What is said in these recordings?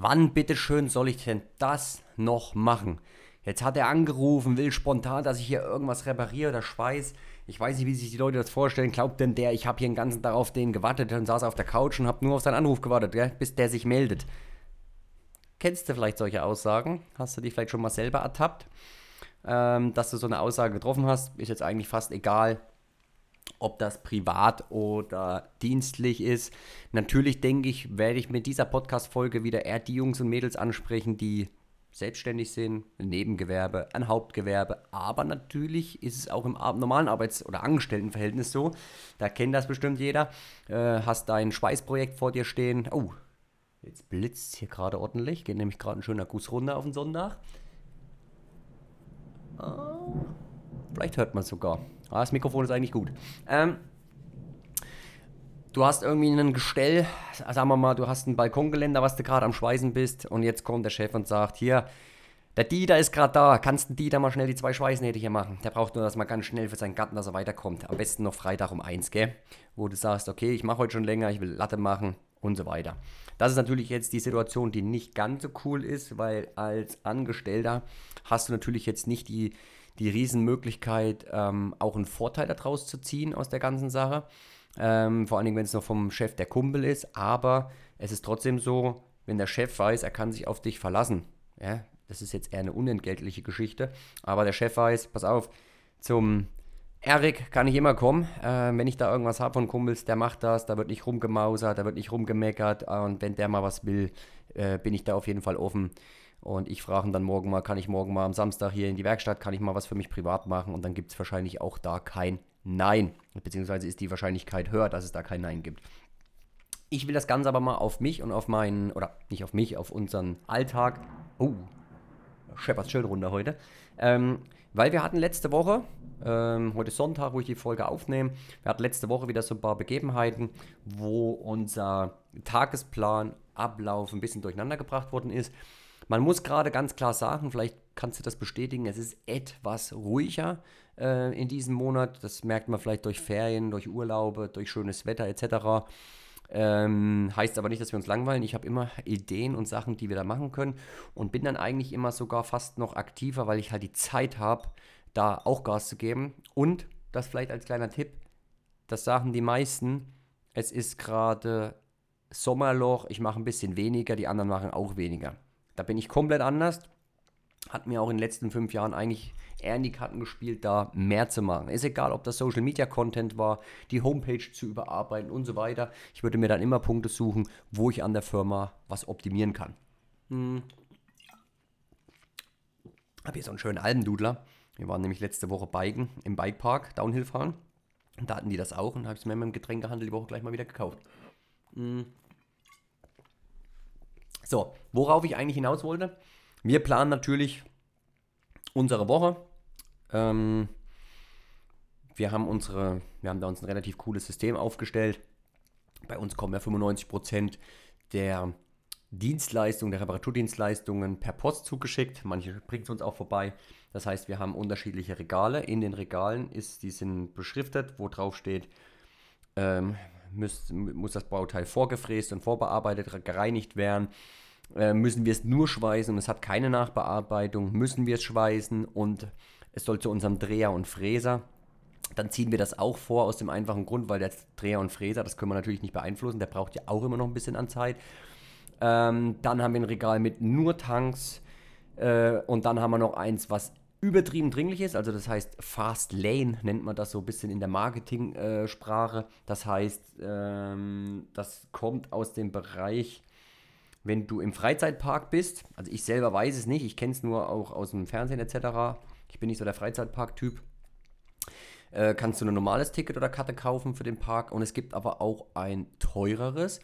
wann bitteschön soll ich denn das noch machen? Jetzt hat er angerufen, will spontan, dass ich hier irgendwas repariere oder schweiß. Ich weiß nicht, wie sich die Leute das vorstellen. Glaubt denn der, ich habe hier den ganzen Tag auf den gewartet und saß auf der Couch und habe nur auf seinen Anruf gewartet, gell? bis der sich meldet. Kennst du vielleicht solche Aussagen? Hast du dich vielleicht schon mal selber ertappt? Ähm, dass du so eine Aussage getroffen hast, ist jetzt eigentlich fast egal, ob das privat oder dienstlich ist. Natürlich denke ich, werde ich mit dieser Podcast-Folge wieder eher die Jungs und Mädels ansprechen, die selbstständig sind, ein Nebengewerbe, ein Hauptgewerbe. Aber natürlich ist es auch im normalen Arbeits- oder Angestelltenverhältnis so. Da kennt das bestimmt jeder. Äh, hast dein Schweißprojekt vor dir stehen. Oh, jetzt blitzt hier gerade ordentlich. Geht nämlich gerade ein schöner Guss runter auf den Sonntag. Ah, vielleicht hört man es sogar. Ah, das Mikrofon ist eigentlich gut. Ähm, du hast irgendwie ein Gestell, sagen wir mal, du hast ein Balkongeländer, was du gerade am Schweißen bist und jetzt kommt der Chef und sagt, hier, der Dieter ist gerade da, kannst du Dieter mal schnell die zwei Schweißnähte hier machen? Der braucht nur das mal ganz schnell für seinen Garten, dass er weiterkommt. Am besten noch Freitag um eins, gell? Wo du sagst, okay, ich mache heute schon länger, ich will Latte machen und so weiter. Das ist natürlich jetzt die Situation, die nicht ganz so cool ist, weil als Angestellter hast du natürlich jetzt nicht die die Riesenmöglichkeit, ähm, auch einen Vorteil daraus zu ziehen aus der ganzen Sache. Ähm, vor allen Dingen, wenn es noch vom Chef der Kumpel ist. Aber es ist trotzdem so, wenn der Chef weiß, er kann sich auf dich verlassen. Ja, das ist jetzt eher eine unentgeltliche Geschichte. Aber der Chef weiß, pass auf, zum Erik kann ich immer kommen. Äh, wenn ich da irgendwas habe von Kumpels, der macht das, da wird nicht rumgemausert, da wird nicht rumgemeckert. und wenn der mal was will, äh, bin ich da auf jeden Fall offen. Und ich frage ihn dann morgen mal, kann ich morgen mal am Samstag hier in die Werkstatt, kann ich mal was für mich privat machen? Und dann gibt es wahrscheinlich auch da kein Nein. Beziehungsweise ist die Wahrscheinlichkeit höher, dass es da kein Nein gibt. Ich will das Ganze aber mal auf mich und auf meinen, oder nicht auf mich, auf unseren Alltag. Oh, scheppert schön runter heute. Ähm, weil wir hatten letzte Woche, ähm, heute Sonntag, wo ich die Folge aufnehme, wir hatten letzte Woche wieder so ein paar Begebenheiten, wo unser Tagesplan, Ablauf ein bisschen durcheinander gebracht worden ist. Man muss gerade ganz klar sagen, vielleicht kannst du das bestätigen, es ist etwas ruhiger äh, in diesem Monat. Das merkt man vielleicht durch Ferien, durch Urlaube, durch schönes Wetter etc. Ähm, heißt aber nicht, dass wir uns langweilen. Ich habe immer Ideen und Sachen, die wir da machen können und bin dann eigentlich immer sogar fast noch aktiver, weil ich halt die Zeit habe, da auch Gas zu geben. Und das vielleicht als kleiner Tipp, das sagen die meisten, es ist gerade Sommerloch, ich mache ein bisschen weniger, die anderen machen auch weniger. Da bin ich komplett anders. Hat mir auch in den letzten fünf Jahren eigentlich eher in die Karten gespielt, da mehr zu machen. Ist egal, ob das Social Media Content war, die Homepage zu überarbeiten und so weiter. Ich würde mir dann immer Punkte suchen, wo ich an der Firma was optimieren kann. Hm. Habe hier so einen schönen Albendudler. Wir waren nämlich letzte Woche biken im Bikepark, Downhill fahren. Und da hatten die das auch und habe es mir im Getränkehandel die Woche gleich mal wieder gekauft. Hm. So, worauf ich eigentlich hinaus wollte. Wir planen natürlich unsere Woche. Ähm, wir haben unsere, wir haben da uns ein relativ cooles System aufgestellt. Bei uns kommen ja 95% der Dienstleistungen, der Reparaturdienstleistungen per Post zugeschickt. Manche bringen es uns auch vorbei. Das heißt, wir haben unterschiedliche Regale. In den Regalen ist, die sind beschriftet, wo drauf steht, ähm, muss, muss das Bauteil vorgefräst und vorbearbeitet, gereinigt werden. Äh, müssen wir es nur schweißen und es hat keine Nachbearbeitung, müssen wir es schweißen und es soll zu unserem Dreher und Fräser. Dann ziehen wir das auch vor aus dem einfachen Grund, weil der Dreher und Fräser, das können wir natürlich nicht beeinflussen, der braucht ja auch immer noch ein bisschen an Zeit. Ähm, dann haben wir ein Regal mit nur Tanks äh, und dann haben wir noch eins, was übertrieben dringlich ist. Also das heißt Fast Lane nennt man das so ein bisschen in der Marketing-Sprache. Das heißt, ähm, das kommt aus dem Bereich, wenn du im Freizeitpark bist. Also ich selber weiß es nicht, ich kenne es nur auch aus dem Fernsehen etc. Ich bin nicht so der Freizeitpark-Typ. Äh, kannst du ein normales Ticket oder Karte kaufen für den Park und es gibt aber auch ein teureres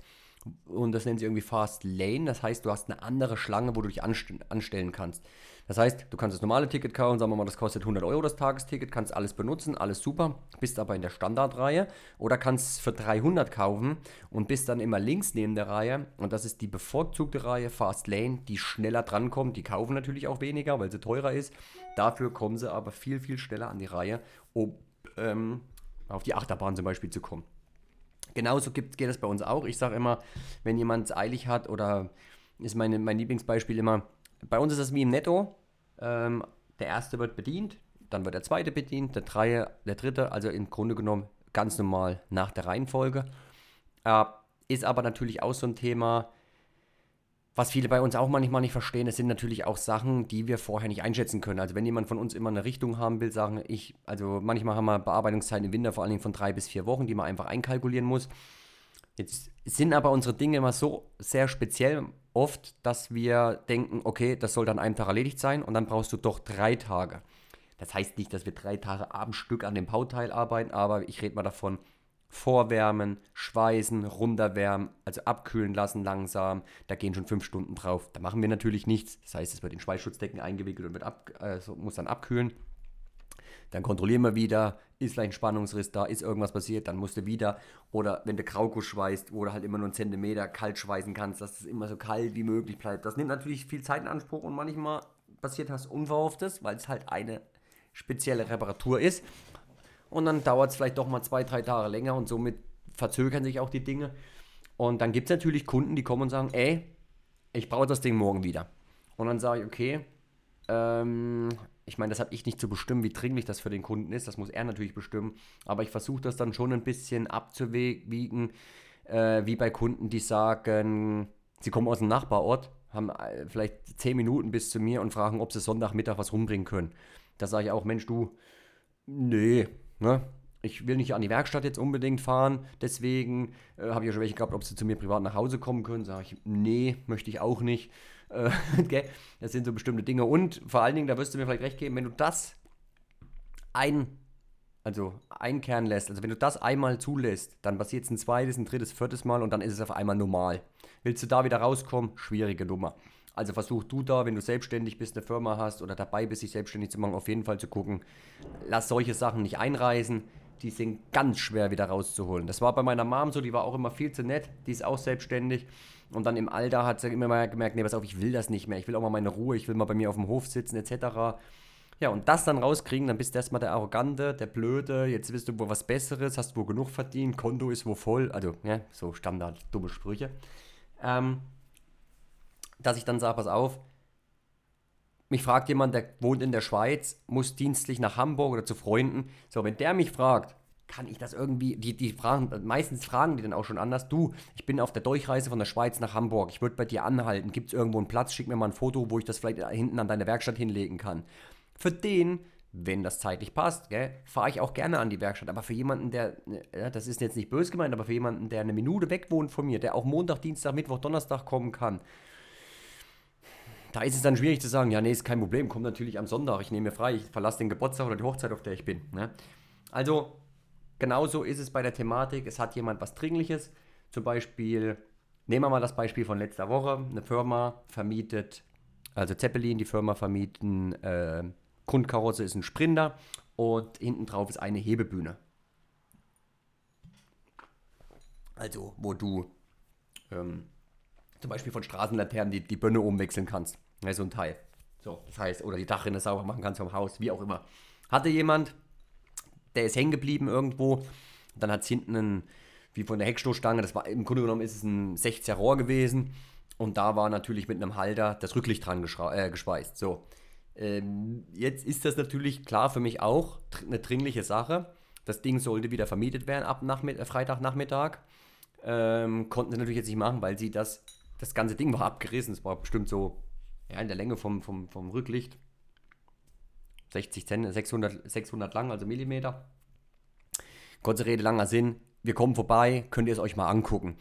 und das nennen sie irgendwie Fast Lane. Das heißt, du hast eine andere Schlange, wo du dich anstellen kannst. Das heißt, du kannst das normale Ticket kaufen, sagen wir mal, das kostet 100 Euro das Tagesticket, kannst alles benutzen, alles super, bist aber in der Standardreihe oder kannst für 300 kaufen und bist dann immer links neben der Reihe und das ist die bevorzugte Reihe Fast Lane, die schneller drankommt. Die kaufen natürlich auch weniger, weil sie teurer ist. Dafür kommen sie aber viel, viel schneller an die Reihe, um ähm, auf die Achterbahn zum Beispiel zu kommen. Genauso gibt, geht es bei uns auch. Ich sage immer, wenn jemand es eilig hat oder ist meine, mein Lieblingsbeispiel immer, bei uns ist das wie im Netto. Ähm, der erste wird bedient, dann wird der zweite bedient, der, dreie, der dritte, also im Grunde genommen ganz normal nach der Reihenfolge. Äh, ist aber natürlich auch so ein Thema, was viele bei uns auch manchmal nicht verstehen, es sind natürlich auch Sachen, die wir vorher nicht einschätzen können. Also wenn jemand von uns immer eine Richtung haben will, sagen ich, also manchmal haben wir Bearbeitungszeiten im Winter vor allen Dingen von drei bis vier Wochen, die man einfach einkalkulieren muss. Jetzt sind aber unsere Dinge immer so sehr speziell oft, dass wir denken, okay, das soll dann einem Tag erledigt sein und dann brauchst du doch drei Tage. Das heißt nicht, dass wir drei Tage am Stück an dem Bauteil arbeiten, aber ich rede mal davon, vorwärmen, schweißen, runterwärmen, also abkühlen lassen langsam. Da gehen schon fünf Stunden drauf. Da machen wir natürlich nichts. Das heißt, es wird in Schweißschutzdecken eingewickelt und wird ab, äh, muss dann abkühlen. Dann kontrollieren wir wieder, ist vielleicht ein Spannungsriss da, ist irgendwas passiert, dann musst du wieder. Oder wenn du Kraukus schweißt, wo du halt immer nur einen Zentimeter kalt schweißen kannst, dass es immer so kalt wie möglich bleibt. Das nimmt natürlich viel Zeit in Anspruch und manchmal passiert was Unverhofftes, weil es halt eine spezielle Reparatur ist. Und dann dauert es vielleicht doch mal zwei, drei Tage länger und somit verzögern sich auch die Dinge. Und dann gibt es natürlich Kunden, die kommen und sagen, ey, ich brauche das Ding morgen wieder. Und dann sage ich, okay, ähm, ich meine, das habe ich nicht zu bestimmen, wie dringlich das für den Kunden ist. Das muss er natürlich bestimmen. Aber ich versuche das dann schon ein bisschen abzuwiegen, äh, wie bei Kunden, die sagen, sie kommen aus dem Nachbarort, haben äh, vielleicht zehn Minuten bis zu mir und fragen, ob sie Sonntagmittag was rumbringen können. Da sage ich auch, Mensch, du, nee, ne? Ich will nicht an die Werkstatt jetzt unbedingt fahren, deswegen äh, habe ich ja schon welche gehabt, ob sie zu mir privat nach Hause kommen können. Sage ich, nee, möchte ich auch nicht. Äh? Das sind so bestimmte Dinge. Und vor allen Dingen, da wirst du mir vielleicht recht geben, wenn du das ein, also einkehren lässt, also wenn du das einmal zulässt, dann passiert es ein zweites, ein drittes, viertes Mal und dann ist es auf einmal normal. Willst du da wieder rauskommen? Schwierige Nummer. Also versuch du da, wenn du selbstständig bist, eine Firma hast oder dabei bist, dich selbstständig zu machen, auf jeden Fall zu gucken. Lass solche Sachen nicht einreisen. Die sind ganz schwer wieder rauszuholen. Das war bei meiner Mom so, die war auch immer viel zu nett. Die ist auch selbstständig. Und dann im Alter hat sie immer mal gemerkt, nee, pass auf, ich will das nicht mehr. Ich will auch mal meine Ruhe, ich will mal bei mir auf dem Hof sitzen, etc. Ja, und das dann rauskriegen, dann bist du erstmal der Arrogante, der Blöde, jetzt bist du wo was Besseres, hast wo genug verdient, Konto ist wo voll, also, ja, so Standard, dumme Sprüche. Ähm, dass ich dann sage, pass auf, mich fragt jemand, der wohnt in der Schweiz, muss dienstlich nach Hamburg oder zu Freunden. So, wenn der mich fragt, kann ich das irgendwie, die, die fragen, meistens fragen die dann auch schon anders, du, ich bin auf der Durchreise von der Schweiz nach Hamburg, ich würde bei dir anhalten, gibt es irgendwo einen Platz, schick mir mal ein Foto, wo ich das vielleicht hinten an deine Werkstatt hinlegen kann. Für den, wenn das zeitlich passt, fahre ich auch gerne an die Werkstatt, aber für jemanden, der, ja, das ist jetzt nicht böse gemeint, aber für jemanden, der eine Minute weg wohnt von mir, der auch Montag, Dienstag, Mittwoch, Donnerstag kommen kann, da ist es dann schwierig zu sagen, ja, nee, ist kein Problem, komm natürlich am Sonntag, ich nehme mir frei, ich verlasse den Geburtstag oder die Hochzeit, auf der ich bin. Ne? Also, genauso ist es bei der Thematik, es hat jemand was Dringliches, zum Beispiel, nehmen wir mal das Beispiel von letzter Woche, eine Firma vermietet, also Zeppelin, die Firma vermieten, äh, Grundkarosse ist ein Sprinter und hinten drauf ist eine Hebebühne. Also, wo du ähm, zum Beispiel von Straßenlaternen die, die Bönne umwechseln kannst. Ja, so ein Teil. So, das heißt, oder die Dachrinne sauber machen kannst vom Haus, wie auch immer. Hatte jemand, der ist hängen geblieben irgendwo, dann hat es hinten einen, wie von der Heckstoßstange, das war im Grunde genommen ist es ein 60er Rohr gewesen und da war natürlich mit einem Halter das Rücklicht dran äh, geschweißt. So, ähm, jetzt ist das natürlich klar für mich auch eine dringliche Sache. Das Ding sollte wieder vermietet werden ab Nachmitt äh, Freitagnachmittag. Ähm, konnten sie natürlich jetzt nicht machen, weil sie das das ganze Ding war abgerissen. Es war bestimmt so ja, in der Länge vom, vom, vom Rücklicht 60 Zentimeter, 600, 600 lang, also Millimeter. Kurze Rede, langer Sinn. Wir kommen vorbei, könnt ihr es euch mal angucken.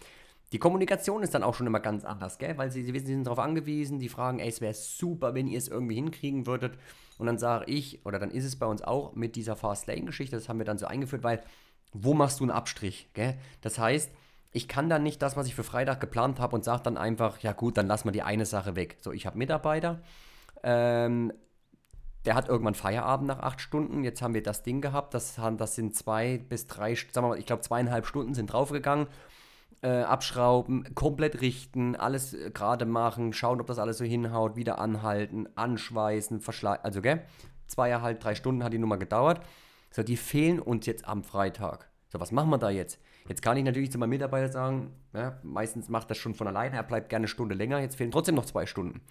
Die Kommunikation ist dann auch schon immer ganz anders, gell? Weil sie, sie wissen, sie sind darauf angewiesen, die fragen, ey, es wäre super, wenn ihr es irgendwie hinkriegen würdet. Und dann sage ich, oder dann ist es bei uns auch mit dieser Fast Lane-Geschichte, das haben wir dann so eingeführt, weil wo machst du einen Abstrich, gell? Das heißt, ich kann dann nicht das, was ich für Freitag geplant habe und sage dann einfach, ja gut, dann lass mal die eine Sache weg. So, ich habe Mitarbeiter, ähm, der hat irgendwann Feierabend nach acht Stunden. Jetzt haben wir das Ding gehabt, das, das sind zwei bis drei, sagen wir mal, ich glaube zweieinhalb Stunden sind draufgegangen. Äh, abschrauben, komplett richten, alles äh, gerade machen, schauen, ob das alles so hinhaut, wieder anhalten, anschweißen, verschleißen, also gell, zweieinhalb, drei Stunden hat die Nummer gedauert. So, die fehlen uns jetzt am Freitag. So, was machen wir da jetzt? Jetzt kann ich natürlich zu meinem Mitarbeiter sagen, ja, meistens macht das schon von alleine, er bleibt gerne eine Stunde länger, jetzt fehlen trotzdem noch zwei Stunden.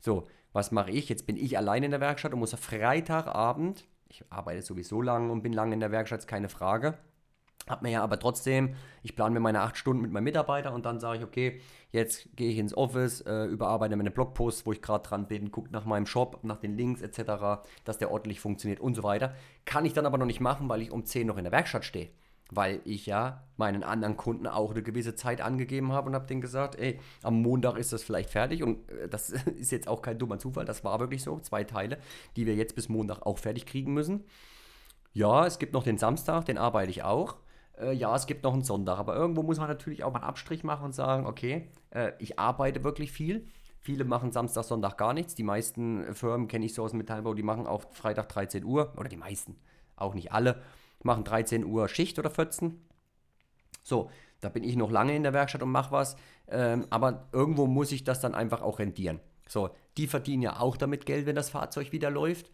So, was mache ich? Jetzt bin ich allein in der Werkstatt und muss am Freitagabend, ich arbeite sowieso lang und bin lange in der Werkstatt, ist keine Frage, hab mir ja aber trotzdem, ich plane mir meine acht Stunden mit meinem Mitarbeiter und dann sage ich, okay, jetzt gehe ich ins Office, äh, überarbeite meine Blogposts, wo ich gerade dran bin, gucke nach meinem Shop, nach den Links etc., dass der ordentlich funktioniert und so weiter. Kann ich dann aber noch nicht machen, weil ich um 10 noch in der Werkstatt stehe. Weil ich ja meinen anderen Kunden auch eine gewisse Zeit angegeben habe und habe denen gesagt, ey, am Montag ist das vielleicht fertig und äh, das ist jetzt auch kein dummer Zufall, das war wirklich so, zwei Teile, die wir jetzt bis Montag auch fertig kriegen müssen. Ja, es gibt noch den Samstag, den arbeite ich auch äh, ja, es gibt noch einen Sonntag. Aber irgendwo muss man natürlich auch mal einen Abstrich machen und sagen, okay, äh, ich arbeite wirklich viel. Viele machen Samstag, Sonntag gar nichts. Die meisten Firmen kenne ich so aus dem Metallbau, die machen auf Freitag 13 Uhr, oder die meisten, auch nicht alle, machen 13 Uhr Schicht oder 14. So, da bin ich noch lange in der Werkstatt und mache was. Ähm, aber irgendwo muss ich das dann einfach auch rentieren. So, die verdienen ja auch damit Geld, wenn das Fahrzeug wieder läuft.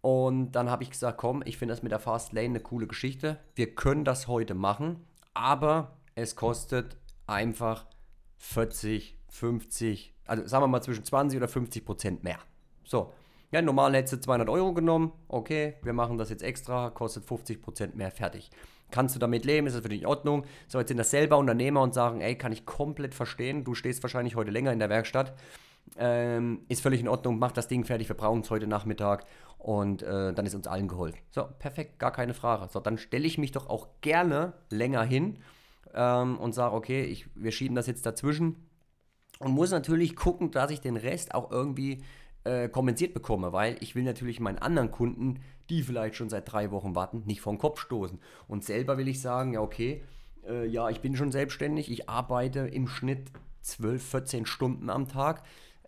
Und dann habe ich gesagt, komm, ich finde das mit der Fast Lane eine coole Geschichte. Wir können das heute machen, aber es kostet einfach 40, 50, also sagen wir mal zwischen 20 oder 50 Prozent mehr. So, ja, normal hättest du 200 Euro genommen. Okay, wir machen das jetzt extra, kostet 50 Prozent mehr, fertig. Kannst du damit leben? Ist das für dich in Ordnung? So, jetzt sind das selber Unternehmer und sagen, ey, kann ich komplett verstehen. Du stehst wahrscheinlich heute länger in der Werkstatt. Ähm, ist völlig in Ordnung, mach das Ding fertig, wir brauchen es heute Nachmittag und äh, dann ist uns allen geholfen. So, perfekt, gar keine Frage. So, dann stelle ich mich doch auch gerne länger hin ähm, und sage, okay, ich, wir schieben das jetzt dazwischen und muss natürlich gucken, dass ich den Rest auch irgendwie äh, kompensiert bekomme, weil ich will natürlich meinen anderen Kunden, die vielleicht schon seit drei Wochen warten, nicht vom Kopf stoßen. Und selber will ich sagen, ja, okay, äh, ja, ich bin schon selbstständig, ich arbeite im Schnitt 12, 14 Stunden am Tag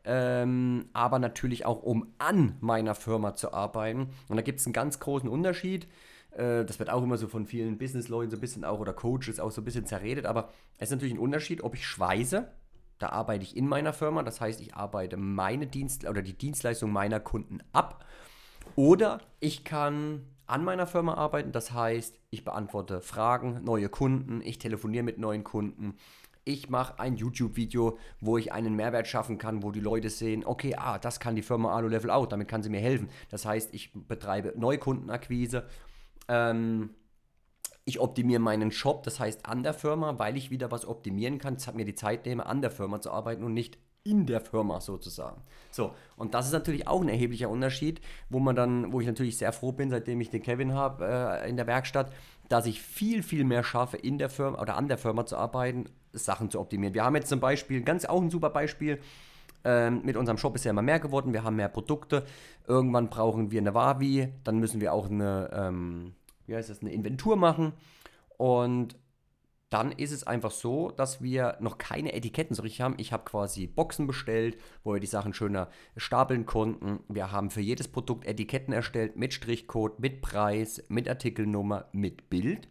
ähm, aber natürlich auch um an meiner Firma zu arbeiten. Und da gibt es einen ganz großen Unterschied. Äh, das wird auch immer so von vielen Businessleuten so ein bisschen auch oder Coaches auch so ein bisschen zerredet, aber es ist natürlich ein Unterschied, ob ich schweiße. Da arbeite ich in meiner Firma, das heißt, ich arbeite meine Dienst oder die Dienstleistung meiner Kunden ab. Oder ich kann an meiner Firma arbeiten, das heißt, ich beantworte Fragen, neue Kunden, ich telefoniere mit neuen Kunden, ich mache ein YouTube-Video, wo ich einen Mehrwert schaffen kann, wo die Leute sehen, okay, ah, das kann die Firma Alu Level Out, damit kann sie mir helfen. Das heißt, ich betreibe Neukundenakquise. Ähm, ich optimiere meinen Shop, das heißt an der Firma, weil ich wieder was optimieren kann. Mir die Zeit nehme, an der Firma zu arbeiten und nicht in der Firma sozusagen. So, und das ist natürlich auch ein erheblicher Unterschied, wo man dann, wo ich natürlich sehr froh bin, seitdem ich den Kevin habe äh, in der Werkstatt, dass ich viel, viel mehr schaffe, in der Firma oder an der Firma zu arbeiten, Sachen zu optimieren. Wir haben jetzt zum Beispiel, ganz auch ein super Beispiel, ähm, mit unserem Shop ist ja immer mehr geworden, wir haben mehr Produkte. Irgendwann brauchen wir eine Wavi, dann müssen wir auch eine, ähm, wie heißt das, eine Inventur machen. Und dann ist es einfach so, dass wir noch keine Etiketten so richtig haben. Ich habe quasi Boxen bestellt, wo wir die Sachen schöner stapeln konnten. Wir haben für jedes Produkt Etiketten erstellt mit Strichcode, mit Preis, mit Artikelnummer, mit Bild.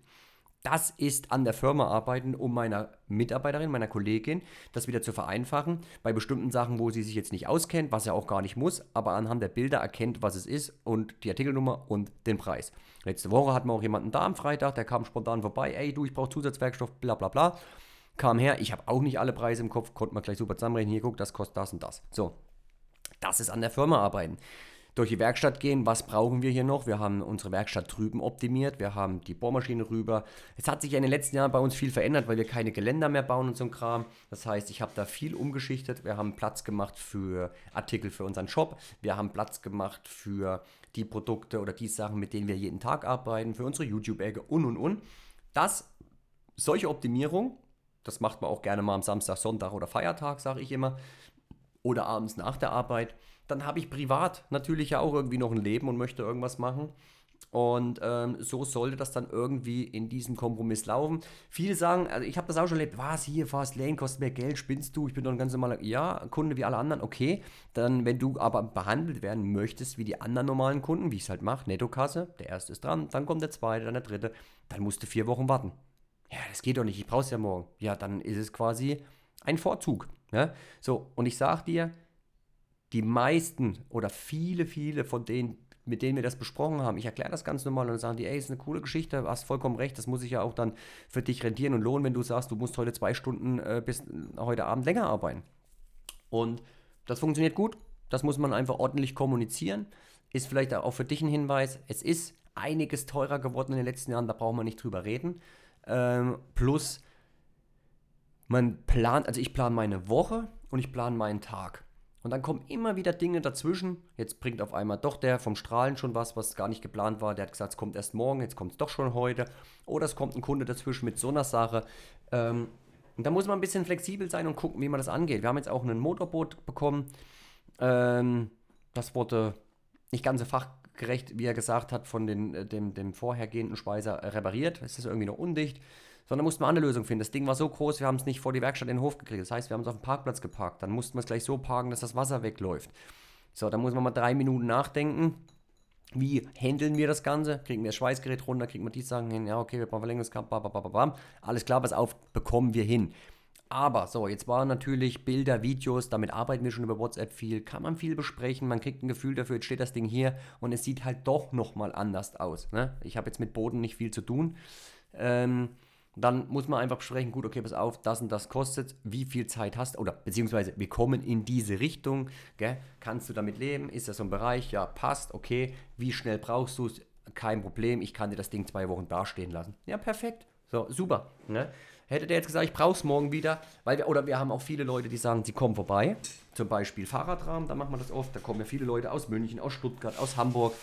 Das ist an der Firma arbeiten, um meiner Mitarbeiterin, meiner Kollegin, das wieder zu vereinfachen. Bei bestimmten Sachen, wo sie sich jetzt nicht auskennt, was er auch gar nicht muss, aber anhand der Bilder erkennt, was es ist und die Artikelnummer und den Preis. Letzte Woche hatten wir auch jemanden da am Freitag, der kam spontan vorbei, ey du, ich brauche Zusatzwerkstoff, bla bla bla. Kam her, ich habe auch nicht alle Preise im Kopf, konnte man gleich super zusammenrechnen, hier guck, das kostet das und das. So, das ist an der Firma arbeiten durch die Werkstatt gehen. Was brauchen wir hier noch? Wir haben unsere Werkstatt drüben optimiert. Wir haben die Bohrmaschine rüber. Es hat sich in den letzten Jahren bei uns viel verändert, weil wir keine Geländer mehr bauen und so ein Kram. Das heißt, ich habe da viel umgeschichtet. Wir haben Platz gemacht für Artikel für unseren Shop. Wir haben Platz gemacht für die Produkte oder die Sachen, mit denen wir jeden Tag arbeiten, für unsere YouTube-Ecke und und und. Das, solche Optimierung, das macht man auch gerne mal am Samstag, Sonntag oder Feiertag, sage ich immer, oder abends nach der Arbeit dann habe ich privat natürlich ja auch irgendwie noch ein Leben und möchte irgendwas machen. Und ähm, so sollte das dann irgendwie in diesem Kompromiss laufen. Viele sagen, also ich habe das auch schon erlebt, was hier, Fast Lane kostet mehr Geld, spinnst du, ich bin doch ein ganz normaler, ja, Kunde wie alle anderen, okay. Dann, wenn du aber behandelt werden möchtest wie die anderen normalen Kunden, wie ich es halt mache, Nettokasse, der erste ist dran, dann kommt der zweite, dann der dritte, dann musst du vier Wochen warten. Ja, das geht doch nicht, ich brauche es ja morgen. Ja, dann ist es quasi ein Vorzug. Ja? So, und ich sage dir, die meisten oder viele, viele von den mit denen wir das besprochen haben, ich erkläre das ganz normal und dann sagen die, ey, ist eine coole Geschichte, hast vollkommen recht, das muss sich ja auch dann für dich rentieren und lohnen, wenn du sagst, du musst heute zwei Stunden äh, bis heute Abend länger arbeiten. Und das funktioniert gut, das muss man einfach ordentlich kommunizieren. Ist vielleicht auch für dich ein Hinweis, es ist einiges teurer geworden in den letzten Jahren, da brauchen wir nicht drüber reden. Ähm, plus, man plant, also ich plane meine Woche und ich plane meinen Tag. Und dann kommen immer wieder Dinge dazwischen. Jetzt bringt auf einmal doch der vom Strahlen schon was, was gar nicht geplant war. Der hat gesagt, es kommt erst morgen, jetzt kommt es doch schon heute. Oder es kommt ein Kunde dazwischen mit so einer Sache. Ähm, und da muss man ein bisschen flexibel sein und gucken, wie man das angeht. Wir haben jetzt auch ein Motorboot bekommen. Ähm, das wurde nicht ganz so fachgerecht, wie er gesagt hat, von den, äh, dem, dem vorhergehenden Speiser repariert. Es ist irgendwie noch undicht sondern mussten wir eine Lösung finden. Das Ding war so groß, wir haben es nicht vor die Werkstatt in den Hof gekriegt. Das heißt, wir haben es auf dem Parkplatz geparkt. Dann mussten wir es gleich so parken, dass das Wasser wegläuft. So, dann muss man mal drei Minuten nachdenken. Wie handeln wir das Ganze? Kriegen wir das Schweißgerät runter? Kriegen wir die Sachen hin? Ja, okay, wir brauchen Verlängerungskabel, alles klar, was auf, bekommen wir hin. Aber so, jetzt waren natürlich Bilder, Videos, damit arbeiten wir schon über WhatsApp viel, kann man viel besprechen, man kriegt ein Gefühl dafür, jetzt steht das Ding hier und es sieht halt doch nochmal anders aus. Ne? Ich habe jetzt mit Boden nicht viel zu tun. Ähm, dann muss man einfach besprechen, gut, okay, pass auf, das und das kostet, wie viel Zeit hast, oder beziehungsweise wir kommen in diese Richtung, gell? kannst du damit leben, ist das so ein Bereich, ja, passt, okay, wie schnell brauchst du es, kein Problem, ich kann dir das Ding zwei Wochen dastehen lassen. Ja, perfekt, so, super. Ne? Hätte der jetzt gesagt, ich brauche es morgen wieder, weil wir, oder wir haben auch viele Leute, die sagen, sie kommen vorbei, zum Beispiel Fahrradrahmen, da macht man das oft, da kommen ja viele Leute aus München, aus Stuttgart, aus Hamburg,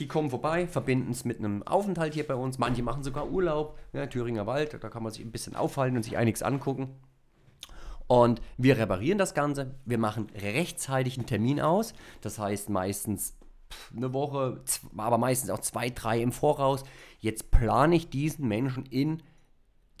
die kommen vorbei, verbinden es mit einem Aufenthalt hier bei uns. Manche machen sogar Urlaub, ja, Thüringer Wald, da kann man sich ein bisschen aufhalten und sich einiges angucken. Und wir reparieren das Ganze. Wir machen rechtzeitig einen Termin aus. Das heißt meistens eine Woche, aber meistens auch zwei, drei im Voraus. Jetzt plane ich diesen Menschen in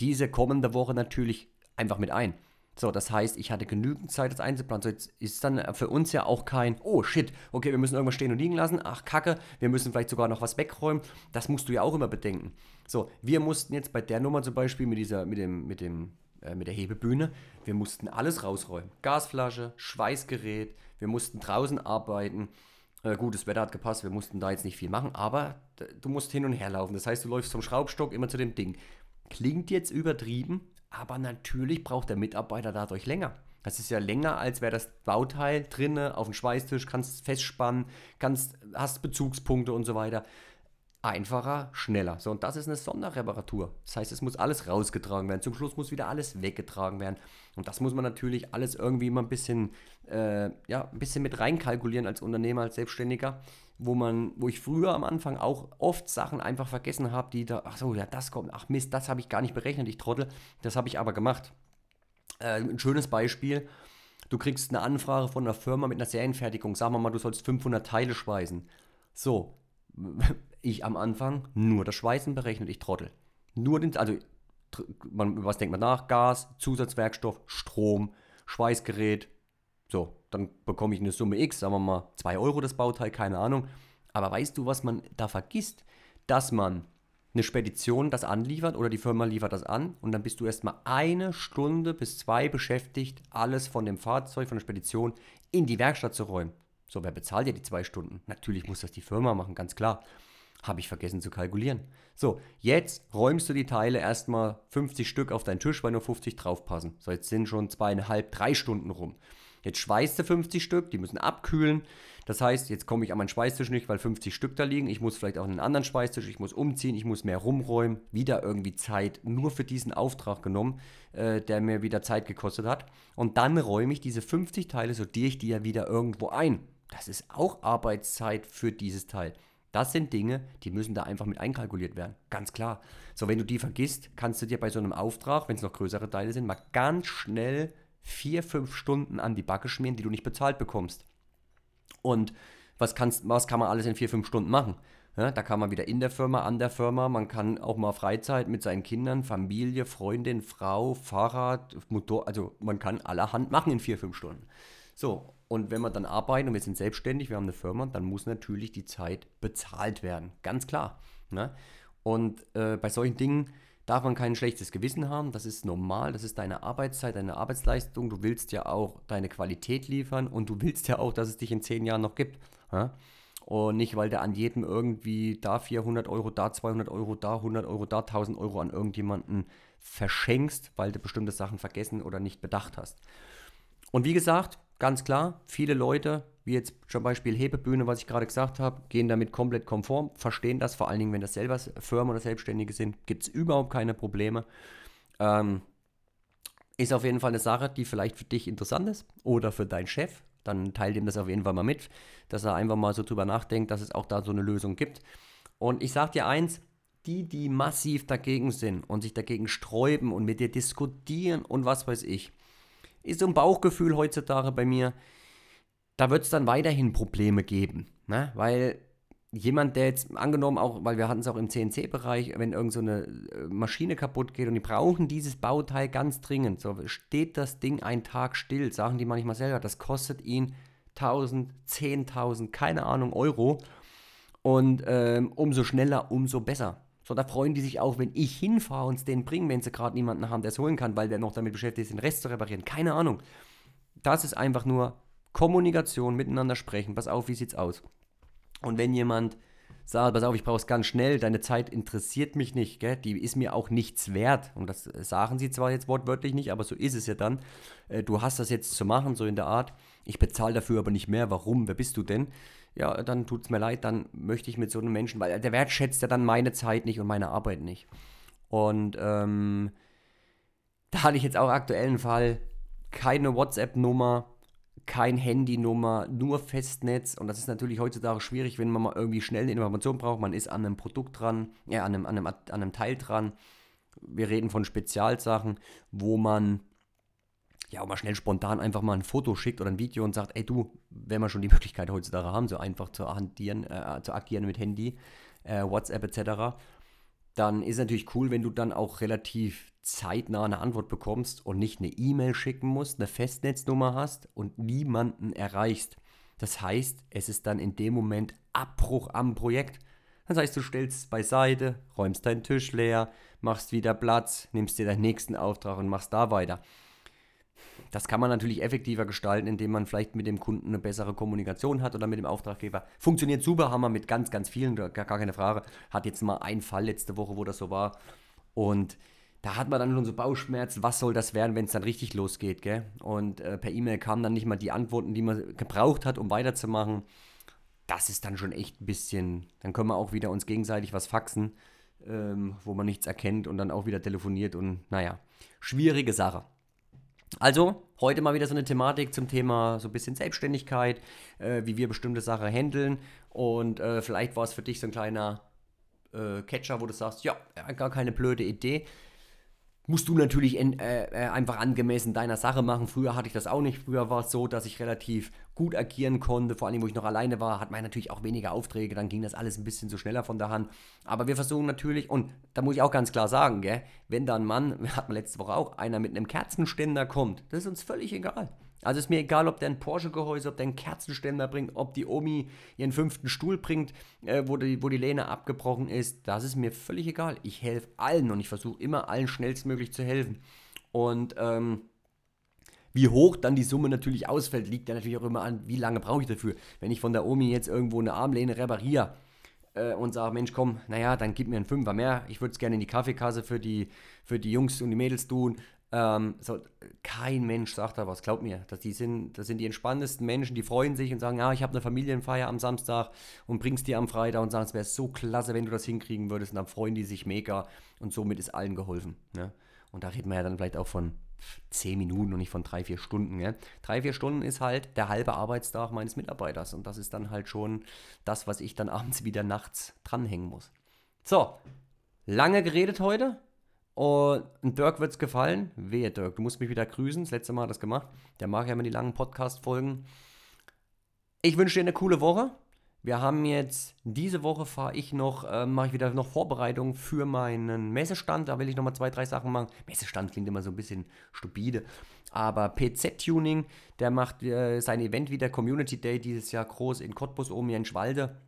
diese kommende Woche natürlich einfach mit ein. So, das heißt, ich hatte genügend Zeit, das einzuplanen. So, jetzt ist dann für uns ja auch kein, oh shit, okay, wir müssen irgendwas stehen und liegen lassen. Ach, kacke, wir müssen vielleicht sogar noch was wegräumen. Das musst du ja auch immer bedenken. So, wir mussten jetzt bei der Nummer zum Beispiel mit dieser, mit dem, mit dem, äh, mit der Hebebühne, wir mussten alles rausräumen. Gasflasche, Schweißgerät, wir mussten draußen arbeiten. Äh, gut, das Wetter hat gepasst, wir mussten da jetzt nicht viel machen, aber du musst hin und her laufen. Das heißt, du läufst vom Schraubstock immer zu dem Ding. Klingt jetzt übertrieben, aber natürlich braucht der Mitarbeiter dadurch länger. Das ist ja länger, als wäre das Bauteil drinne auf dem Schweißtisch, kannst festspannen, kannst, hast Bezugspunkte und so weiter. Einfacher, schneller. So, und das ist eine Sonderreparatur. Das heißt, es muss alles rausgetragen werden. Zum Schluss muss wieder alles weggetragen werden. Und das muss man natürlich alles irgendwie immer ein bisschen, äh, ja, ein bisschen mit reinkalkulieren als Unternehmer, als Selbstständiger wo man, wo ich früher am Anfang auch oft Sachen einfach vergessen habe, die da, ach so, ja, das kommt, ach Mist, das habe ich gar nicht berechnet, ich trottel, das habe ich aber gemacht. Äh, ein schönes Beispiel, du kriegst eine Anfrage von einer Firma mit einer Serienfertigung, sagen wir mal, du sollst 500 Teile schweißen. So, ich am Anfang nur das Schweißen berechnet, ich trottel. Nur den, also, man, was denkt man nach? Gas, Zusatzwerkstoff, Strom, Schweißgerät, so, dann bekomme ich eine Summe X, sagen wir mal 2 Euro das Bauteil, keine Ahnung. Aber weißt du, was man da vergisst? Dass man eine Spedition das anliefert oder die Firma liefert das an und dann bist du erstmal eine Stunde bis zwei beschäftigt, alles von dem Fahrzeug, von der Spedition in die Werkstatt zu räumen. So, wer bezahlt dir die zwei Stunden? Natürlich muss das die Firma machen, ganz klar. Habe ich vergessen zu kalkulieren. So, jetzt räumst du die Teile erstmal 50 Stück auf deinen Tisch, weil nur 50 draufpassen. So, jetzt sind schon zweieinhalb, drei Stunden rum. Jetzt schweißt er 50 Stück, die müssen abkühlen. Das heißt, jetzt komme ich an meinen Schweißtisch nicht, weil 50 Stück da liegen. Ich muss vielleicht auch einen anderen Schweißtisch, ich muss umziehen, ich muss mehr rumräumen. Wieder irgendwie Zeit nur für diesen Auftrag genommen, äh, der mir wieder Zeit gekostet hat. Und dann räume ich diese 50 Teile, sortiere ich die ja wieder irgendwo ein. Das ist auch Arbeitszeit für dieses Teil. Das sind Dinge, die müssen da einfach mit einkalkuliert werden. Ganz klar. So, wenn du die vergisst, kannst du dir bei so einem Auftrag, wenn es noch größere Teile sind, mal ganz schnell vier, fünf Stunden an die Backe schmieren, die du nicht bezahlt bekommst. Und was, kannst, was kann man alles in vier, fünf Stunden machen? Ja, da kann man wieder in der Firma, an der Firma, man kann auch mal Freizeit mit seinen Kindern, Familie, Freundin, Frau, Fahrrad, Motor, also man kann allerhand machen in vier, fünf Stunden. So, und wenn wir dann arbeiten und wir sind selbstständig, wir haben eine Firma, dann muss natürlich die Zeit bezahlt werden. Ganz klar. Ne? Und äh, bei solchen Dingen darf man kein schlechtes Gewissen haben. Das ist normal, das ist deine Arbeitszeit, deine Arbeitsleistung. Du willst ja auch deine Qualität liefern und du willst ja auch, dass es dich in zehn Jahren noch gibt. Ja? Und nicht, weil du an jedem irgendwie da 400 Euro, da 200 Euro, da 100 Euro, da 1000 Euro an irgendjemanden verschenkst, weil du bestimmte Sachen vergessen oder nicht bedacht hast. Und wie gesagt, ganz klar, viele Leute, wie jetzt zum Beispiel Hebebühne, was ich gerade gesagt habe, gehen damit komplett konform, verstehen das, vor allen Dingen, wenn das selber Firmen oder Selbstständige sind, gibt es überhaupt keine Probleme. Ähm, ist auf jeden Fall eine Sache, die vielleicht für dich interessant ist oder für deinen Chef. Dann teile ihm das auf jeden Fall mal mit, dass er einfach mal so drüber nachdenkt, dass es auch da so eine Lösung gibt. Und ich sage dir eins, die, die massiv dagegen sind und sich dagegen sträuben und mit dir diskutieren und was weiß ich, ist so ein Bauchgefühl heutzutage bei mir, da wird es dann weiterhin Probleme geben. Ne? Weil jemand, der jetzt angenommen auch, weil wir hatten es auch im CNC-Bereich, wenn irgend so eine äh, Maschine kaputt geht und die brauchen dieses Bauteil ganz dringend, so steht das Ding einen Tag still, sagen die manchmal selber, das kostet ihn 1000, 10.000, keine Ahnung, Euro. Und ähm, umso schneller, umso besser. So, da freuen die sich auch, wenn ich hinfahre und es denen bringe, wenn sie gerade niemanden haben, der es holen kann, weil der noch damit beschäftigt ist, den Rest zu reparieren. Keine Ahnung. Das ist einfach nur Kommunikation, miteinander sprechen. Pass auf, wie sieht's aus? Und wenn jemand sagt, pass auf, ich brauche es ganz schnell, deine Zeit interessiert mich nicht, gell? die ist mir auch nichts wert. Und das sagen sie zwar jetzt wortwörtlich nicht, aber so ist es ja dann. Äh, du hast das jetzt zu machen, so in der Art. Ich bezahle dafür aber nicht mehr. Warum? Wer bist du denn? Ja, dann tut es mir leid, dann möchte ich mit so einem Menschen, weil der wertschätzt ja dann meine Zeit nicht und meine Arbeit nicht. Und ähm, da hatte ich jetzt auch aktuellen Fall, keine WhatsApp-Nummer, kein Handynummer, nur Festnetz. Und das ist natürlich heutzutage schwierig, wenn man mal irgendwie schnell eine Information braucht. Man ist an einem Produkt dran, ja, an einem, an einem, an einem Teil dran. Wir reden von Spezialsachen, wo man ja, auch mal schnell spontan einfach mal ein Foto schickt oder ein Video und sagt, ey du, wenn wir schon die Möglichkeit heutzutage haben, so einfach zu, hantieren, äh, zu agieren mit Handy, äh, WhatsApp etc., dann ist natürlich cool, wenn du dann auch relativ zeitnah eine Antwort bekommst und nicht eine E-Mail schicken musst, eine Festnetznummer hast und niemanden erreichst. Das heißt, es ist dann in dem Moment Abbruch am Projekt. Das heißt, du stellst es beiseite, räumst deinen Tisch leer, machst wieder Platz, nimmst dir deinen nächsten Auftrag und machst da weiter. Das kann man natürlich effektiver gestalten, indem man vielleicht mit dem Kunden eine bessere Kommunikation hat oder mit dem Auftraggeber. Funktioniert super, haben wir mit ganz, ganz vielen, gar, gar keine Frage. Hat jetzt mal einen Fall letzte Woche, wo das so war. Und da hat man dann schon so Bauchschmerzen, was soll das werden, wenn es dann richtig losgeht, gell? Und äh, per E-Mail kamen dann nicht mal die Antworten, die man gebraucht hat, um weiterzumachen. Das ist dann schon echt ein bisschen, dann können wir auch wieder uns gegenseitig was faxen, ähm, wo man nichts erkennt und dann auch wieder telefoniert und naja, schwierige Sache. Also, heute mal wieder so eine Thematik zum Thema so ein bisschen Selbstständigkeit, äh, wie wir bestimmte Sachen handeln. Und äh, vielleicht war es für dich so ein kleiner äh, Catcher, wo du sagst, ja, gar keine blöde Idee musst du natürlich in, äh, äh, einfach angemessen deiner Sache machen. Früher hatte ich das auch nicht. Früher war es so, dass ich relativ gut agieren konnte. Vor allem, wo ich noch alleine war, hat man natürlich auch weniger Aufträge. Dann ging das alles ein bisschen so schneller von der Hand. Aber wir versuchen natürlich, und da muss ich auch ganz klar sagen, gell, wenn da ein Mann, hat man letzte Woche auch, einer mit einem Kerzenständer kommt, das ist uns völlig egal. Also ist mir egal, ob der ein Porsche-Gehäuse, ob der einen Kerzenständer bringt, ob die Omi ihren fünften Stuhl bringt, äh, wo, die, wo die Lehne abgebrochen ist. Das ist mir völlig egal. Ich helfe allen und ich versuche immer allen schnellstmöglich zu helfen. Und ähm, wie hoch dann die Summe natürlich ausfällt, liegt ja natürlich auch immer an, wie lange brauche ich dafür. Wenn ich von der Omi jetzt irgendwo eine Armlehne repariere, äh, und sage, Mensch, komm, naja, dann gib mir einen Fünfer mehr. Ich würde es gerne in die Kaffeekasse für die, für die Jungs und die Mädels tun. Ähm, so, kein Mensch sagt da was, glaub mir. Das, die sind, das sind die entspanntesten Menschen, die freuen sich und sagen, ja, ich habe eine Familienfeier am Samstag und bringst die am Freitag und sagen, es wäre so klasse, wenn du das hinkriegen würdest. Und dann freuen die sich mega und somit ist allen geholfen. Ne? Und da reden wir ja dann vielleicht auch von 10 Minuten und nicht von 3, 4 Stunden. Ne? 3, 4 Stunden ist halt der halbe Arbeitstag meines Mitarbeiters und das ist dann halt schon das, was ich dann abends wieder nachts dranhängen muss. So, lange geredet heute. Und Dirk wird es gefallen. Wehe, Dirk, du musst mich wieder grüßen. Das letzte Mal hat das gemacht. Der mag ja immer die langen Podcast-Folgen. Ich wünsche dir eine coole Woche. Wir haben jetzt, diese Woche fahre ich noch, äh, mache ich wieder noch Vorbereitungen für meinen Messestand. Da will ich nochmal zwei, drei Sachen machen. Messestand klingt immer so ein bisschen stupide. Aber PZ-Tuning, der macht äh, sein Event wieder, Community Day, dieses Jahr groß in Cottbus oben hier in Schwalde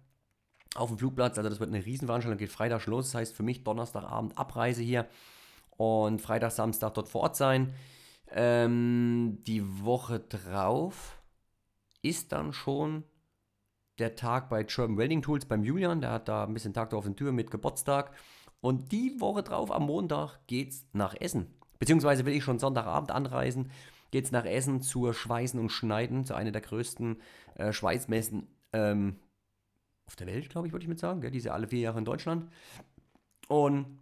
auf dem Flugplatz. Also das wird eine Riesenveranstaltung, geht Freitag los. Das heißt für mich Donnerstagabend Abreise hier und Freitag, Samstag dort vor Ort sein. Ähm, die Woche drauf ist dann schon der Tag bei German Welding Tools beim Julian. Der hat da ein bisschen Tag drauf in Tür mit Geburtstag. Und die Woche drauf, am Montag, geht's nach Essen. Beziehungsweise will ich schon Sonntagabend anreisen. Geht's nach Essen zur Schweißen und Schneiden, zu einer der größten äh, Schweißmessen ähm, auf der Welt, glaube ich, würde ich mit sagen. Gell? Diese alle vier Jahre in Deutschland. Und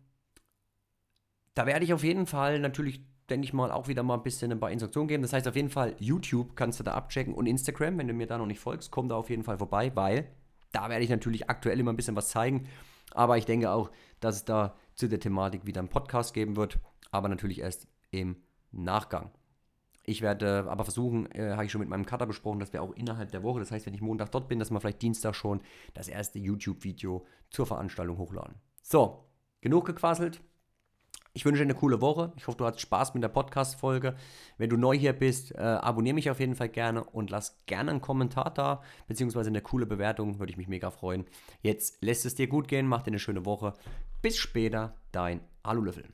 da werde ich auf jeden Fall natürlich denke ich mal, auch wieder mal ein bisschen ein paar Instruktionen geben. Das heißt auf jeden Fall, YouTube kannst du da abchecken und Instagram, wenn du mir da noch nicht folgst, komm da auf jeden Fall vorbei, weil da werde ich natürlich aktuell immer ein bisschen was zeigen. Aber ich denke auch, dass es da zu der Thematik wieder einen Podcast geben wird, aber natürlich erst im Nachgang. Ich werde aber versuchen, äh, habe ich schon mit meinem Cutter besprochen, dass wir auch innerhalb der Woche, das heißt, wenn ich Montag dort bin, dass wir vielleicht Dienstag schon das erste YouTube-Video zur Veranstaltung hochladen. So, genug gequasselt. Ich wünsche dir eine coole Woche. Ich hoffe, du hast Spaß mit der Podcast-Folge. Wenn du neu hier bist, äh, abonniere mich auf jeden Fall gerne und lass gerne einen Kommentar da, beziehungsweise eine coole Bewertung. Würde ich mich mega freuen. Jetzt lässt es dir gut gehen, mach dir eine schöne Woche. Bis später, dein Alulöffel.